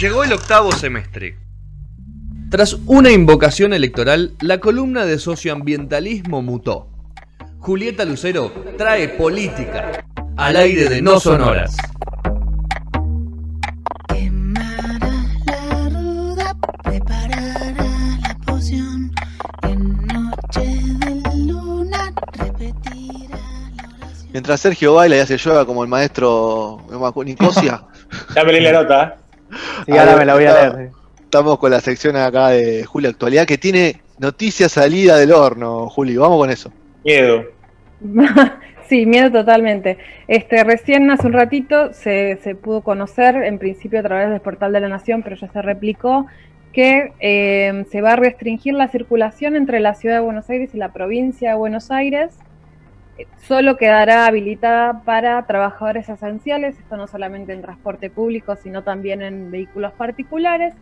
Llegó el octavo semestre. Tras una invocación electoral, la columna de socioambientalismo mutó. Julieta Lucero trae política al aire de No Sonoras. Mientras Sergio baila y hace yoga como el maestro Nicosia. ya me leí la nota. Sí, ahora me la voy a leer. Estamos con la sección acá de Julio Actualidad que tiene noticias salida del horno, Julio. Vamos con eso. Miedo. sí, miedo totalmente. Este, recién hace un ratito se, pudo conocer, en principio a través del portal de la Nación, pero ya se replicó, que eh, se va a restringir la circulación entre la ciudad de Buenos Aires y la provincia de Buenos Aires solo quedará habilitada para trabajadores esenciales, esto no solamente en transporte público, sino también en vehículos particulares,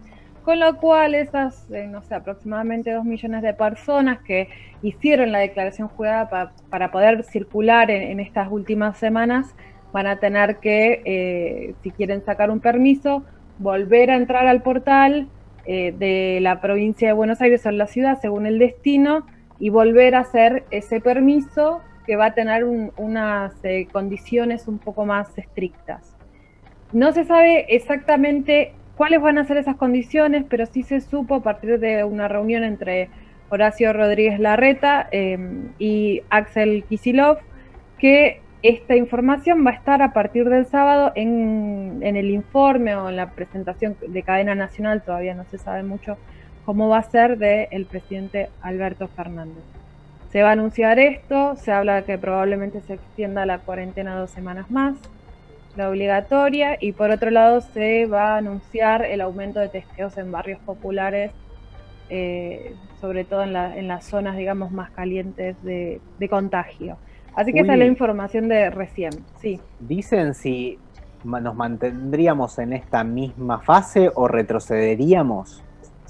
con lo cual esas, eh, no sé, aproximadamente dos millones de personas que hicieron la declaración jurada para poder circular en, estas últimas semanas van a tener que, eh, si quieren sacar un permiso, volver a entrar al portal eh, de la provincia de Buenos Aires o la ciudad, según el destino, y volver a hacer ese permiso que va a tener unas eh, condiciones un poco más estrictas. No se sabe exactamente cuáles van a ser esas condiciones, pero sí se supo a partir de una reunión entre Horacio Rodríguez Larreta em, y Axel Kisilov que esta información va a estar a partir del sábado en, en, el informe o en la presentación de cadena nacional, todavía no se sabe mucho cómo va a ser del presidente Alberto Fernández. Se va a anunciar esto, se habla de que probablemente se extienda la cuarentena dos semanas más, la obligatoria, y por otro lado se va a anunciar el aumento de testeos en barrios populares, eh, sobre todo en, las zonas, digamos, más calientes de, contagio. Así que esa es la información de recién, sí. Dicen si nos mantendríamos en esta misma fase o retrocederíamos.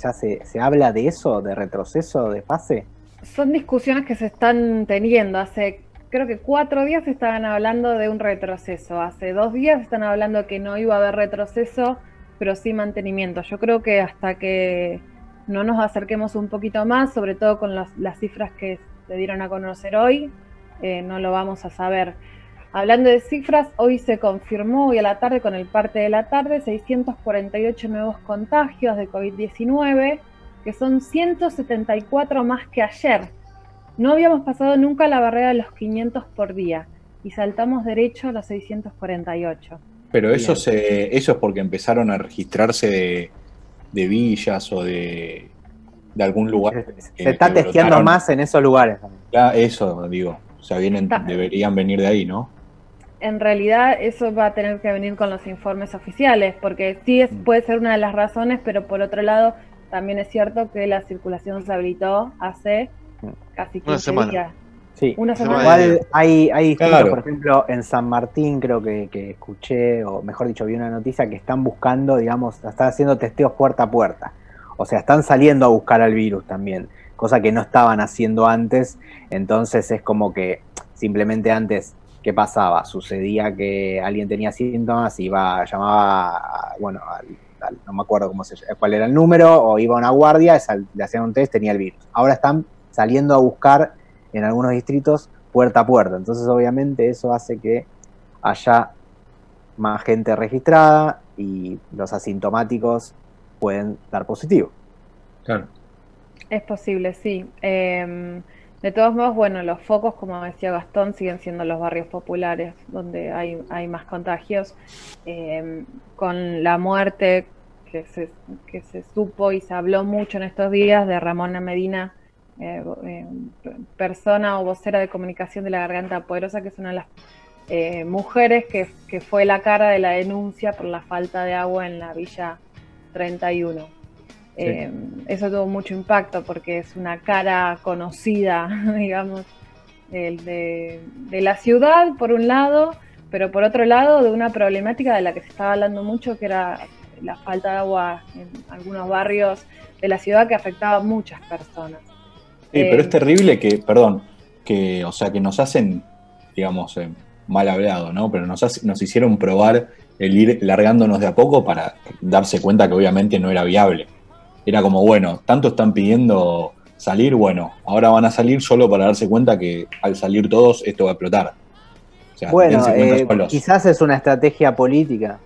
¿Ya se, se habla de eso, de retroceso de fase? Son discusiones que se están teniendo. Hace, creo que cuatro días estaban hablando de un retroceso. Hace dos días están hablando que no iba a haber retroceso, pero sí mantenimiento. Yo creo que hasta que no nos acerquemos un poquito más, sobre todo con las, cifras que se dieron a conocer hoy, eh, no lo vamos a saber. Hablando de cifras, hoy se confirmó, hoy a la tarde, con el parte de la tarde, 648 nuevos contagios de COVID-19 que son 174 más que ayer. No habíamos pasado nunca la barrera de los 500 por día y saltamos derecho a los 648. Pero eso, se, eso es porque empezaron a registrarse de, villas o de, de, algún lugar. Se, está testeando más en esos lugares. eso digo, o sea, vienen, deberían venir de ahí, ¿no? En realidad eso va a tener que venir con los informes oficiales, porque sí es, mm. puede ser una de las razones, pero por otro lado también es cierto que la circulación se habilitó hace casi 15 una semana. días. Sí, una semana. Igual hay, hay por ejemplo, en San Martín creo que, escuché, o mejor dicho, vi una noticia que están buscando, digamos, están haciendo testeos puerta a puerta. O sea, están saliendo a buscar al virus también, cosa que no estaban haciendo antes. Entonces es como que simplemente antes, ¿qué pasaba? Sucedía que alguien tenía síntomas, iba, llamaba, bueno, al no me acuerdo cómo se, cuál era el número, o iba a una guardia, le hacían un test, tenía el virus. Ahora están saliendo a buscar en algunos distritos puerta a puerta, entonces obviamente eso hace que haya más gente registrada y los asintomáticos pueden dar positivo. Claro. Es posible, sí. Em, de todos modos, bueno, los focos, como decía Gastón, siguen siendo los barrios populares, donde hay, hay más contagios. Em, con la muerte que se, que se supo y se habló mucho en estos días de Ramona Medina, eh, eh, persona o vocera de comunicación de la Garganta Poderosa, que es una de las eh, mujeres que, que, fue la cara de la denuncia por la falta de agua en la Villa 31. eso tuvo mucho impacto porque es una cara conocida, digamos, de, de la ciudad, por un lado, pero por otro lado, de una problemática de la que se estaba hablando mucho, que era la falta de agua en algunos barrios de la ciudad que afectaba a muchas personas. Sí, pero es eh, terrible que, perdón, que, o sea, que nos hacen, digamos, eh, mal hablado, ¿no? Pero nos, nos hicieron probar el ir largándonos de a poco para darse cuenta que obviamente no era viable. Era como, bueno, tanto están pidiendo salir, bueno, ahora van a salir solo para darse cuenta que al salir todos esto va a explotar. bueno, eh, quizás es una estrategia política.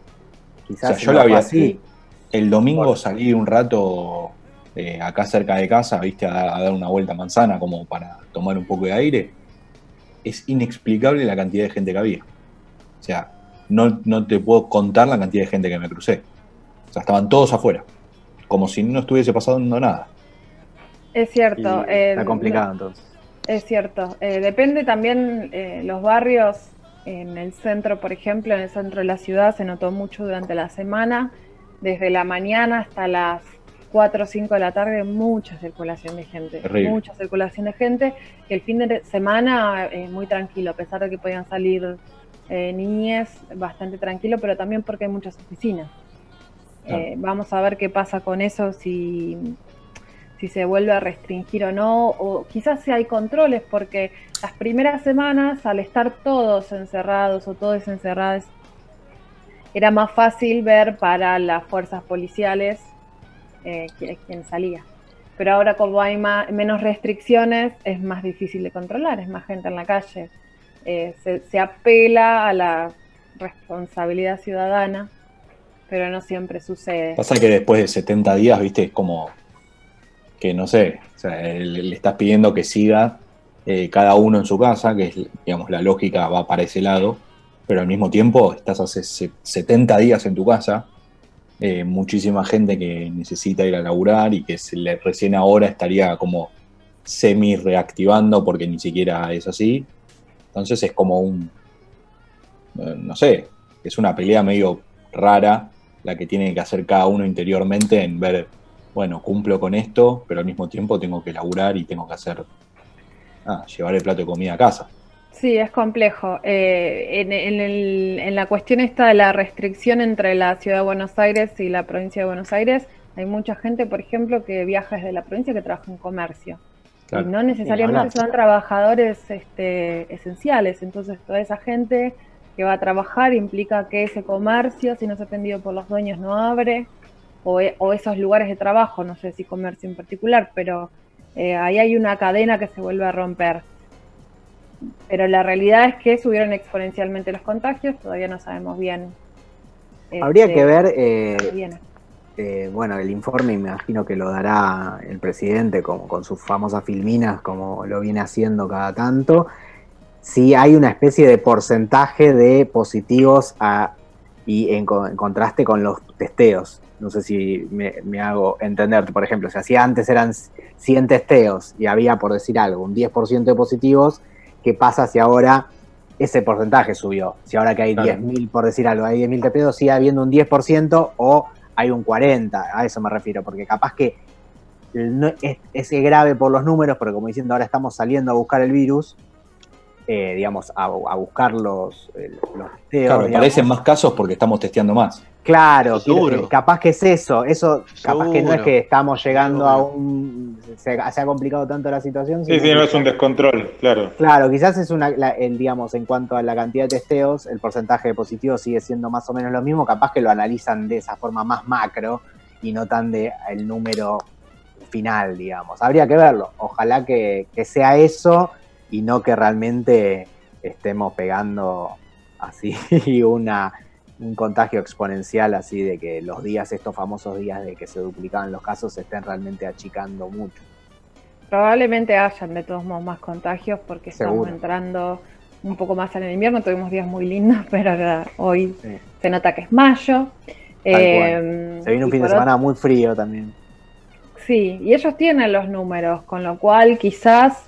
Quizás yo la vi así. El domingo salí un rato eh, acá cerca de casa, viste, a, a, dar una vuelta a manzana como para tomar un poco de aire. Es inexplicable la cantidad de gente que había. O sea, no, no te puedo contar la cantidad de gente que me crucé. O sea, estaban todos afuera. Como si no estuviese pasando nada. Es cierto. está complicado entonces. Es cierto. Eh, depende también eh, los barrios. En el centro, por ejemplo, en el centro de la ciudad se notó mucho durante la semana. Desde la mañana hasta las 4 o 5 de la tarde, mucha circulación de gente. Mucha circulación de gente. El fin de semana eh, muy tranquilo, a pesar de que podían salir eh, niñez, bastante tranquilo, pero también porque hay muchas oficinas. Eh, vamos a ver qué pasa con eso, si, si se vuelve a restringir o no, o quizás si hay controles, porque las primeras semanas, al estar todos encerrados o todos encerrados, era más fácil ver para las fuerzas policiales eh, quién salía. Pero ahora como hay menos restricciones, es más difícil de controlar, es más gente en la calle. Eh, se, apela a la responsabilidad ciudadana, pero no siempre sucede. Pasa que después de 70 días, viste, es como que no sé, le, estás pidiendo que siga eh, cada uno en su casa, que es, digamos, la lógica va para ese lado, pero al mismo tiempo estás hace 70 días en tu casa, eh, muchísima gente que necesita ir a laburar y que se le, recién ahora estaría como semi reactivando porque ni siquiera es así. Entonces es como un, eh, no sé, es una pelea medio rara la que tiene que hacer cada uno interiormente en ver, bueno, cumplo con esto, pero al mismo tiempo tengo que laburar y tengo que hacer, ah, llevar el plato de comida a casa. Sí, es complejo. Eh, en, la cuestión esta de la restricción entre la ciudad de Buenos Aires y la provincia de Buenos Aires, hay mucha gente, por ejemplo, que viaja desde la provincia que trabaja en comercio. Y no necesariamente son trabajadores este, esenciales, entonces toda esa gente que va a trabajar implica que ese comercio, si no se ha atendido por los dueños, no abre, o, e, esos lugares de trabajo, no sé si comercio en particular, pero eh, ahí hay una cadena que se vuelve a romper. Pero la realidad es que subieron exponencialmente los contagios, todavía no sabemos bien. Habría que este, ver eh, eh, bueno, el informe me imagino que lo dará el presidente como, con sus famosas filminas, como lo viene haciendo cada tanto. Si hay una especie de porcentaje de positivos y en, contraste con los testeos. No sé si me, hago entender. Por ejemplo, si hacía antes eran 100 testeos y había, por decir algo, un 10% de positivos, ¿qué pasa si ahora ese porcentaje subió? Si ahora que hay 10.000, por decir algo, hay 10.000 testeos, sigue habiendo un 10% o hay un 40, a eso me refiero, porque capaz que no, es, grave por los números, porque como diciendo ahora estamos saliendo a buscar el virus, eh, digamos, a, buscar los, los Claro, me parecen más casos porque estamos testeando más. Claro, capaz que es eso, eso capaz que no es que estamos llegando a un... Se, ha complicado tanto la situación. Sí, sí, no es un descontrol, claro. Claro, quizás es una, el, digamos, en cuanto a la cantidad de testeos, el porcentaje de positivos sigue siendo más o menos lo mismo, capaz que lo analizan de esa forma más macro y no tan de el número final, digamos. Habría que verlo, ojalá que, que sea eso y no que realmente estemos pegando así una un contagio exponencial así de que los días, estos famosos días de que se duplicaban los casos, se estén realmente achicando mucho. Probablemente hayan de todos modos más contagios porque estamos entrando un poco más en el invierno, tuvimos días muy lindos, pero hoy se nota que es mayo. Eh, se viene un fin de semana muy frío también. Sí, y ellos tienen los números, con lo cual quizás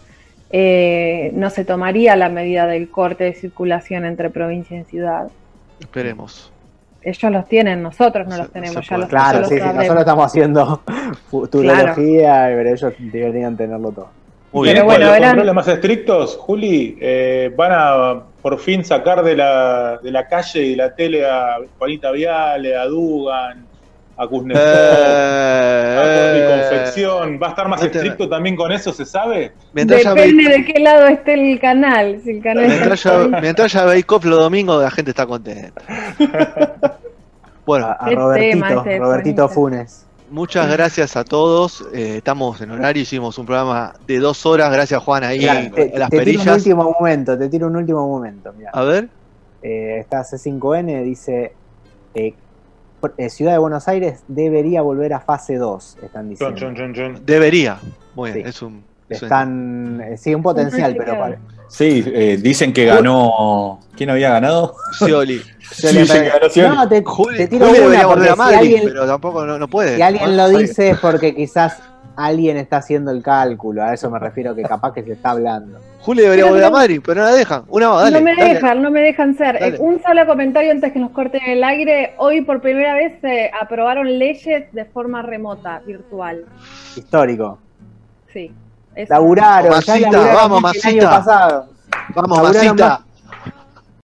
eh, no se tomaría la medida del corte de circulación entre provincia y ciudad. Esperemos. Ellos los tienen, nosotros no los tenemos. Ya los, claro, sí, nosotros estamos haciendo futurología, pero ellos deberían tenerlo todo. Muy bien, bueno, los controles más estrictos, Juli, eh, van a por fin sacar de la, de la calle y de la tele a Juanita Viale, a Dugan, a Kuznetsov, eh, a confección. ¿Va a estar más estricto también con eso, se sabe? Depende de qué lado esté el canal. Si el canal mientras, ya, mientras ya veis COP los domingos, la gente está contenta. bueno, a, Robertito, Robertito Funes. Muchas gracias a todos. Eh, estamos en horario, hicimos un programa de dos horas. Gracias, Juan, ahí te, las te perillas. Tiro un último momento, te tiro un último momento. A ver. Eh, está C5N, dice eh, Ciudad de Buenos Aires debería volver a fase 2, están diciendo. debería. Bueno, es un. Están. Eh, sí, un potencial, pero. Para... Sí, eh, dicen que ganó. ¿Quién había ganado? Scioli. sí, ganó Scioli. No, te, te tiro Juli debería volver a Madrid, pero tampoco no, puede. Si alguien lo dice es porque quizás alguien está haciendo el cálculo. A eso me refiero que capaz que se está hablando. Julio debería volver a Madrid, pero no la dejan. Una no me dejan, no me dejan ser. Un solo comentario antes que nos corten el aire. Hoy por primera vez se aprobaron leyes de forma remota, virtual. Histórico. Sí. Laburaron, ya vamos, el año pasado. Vamos, Masita.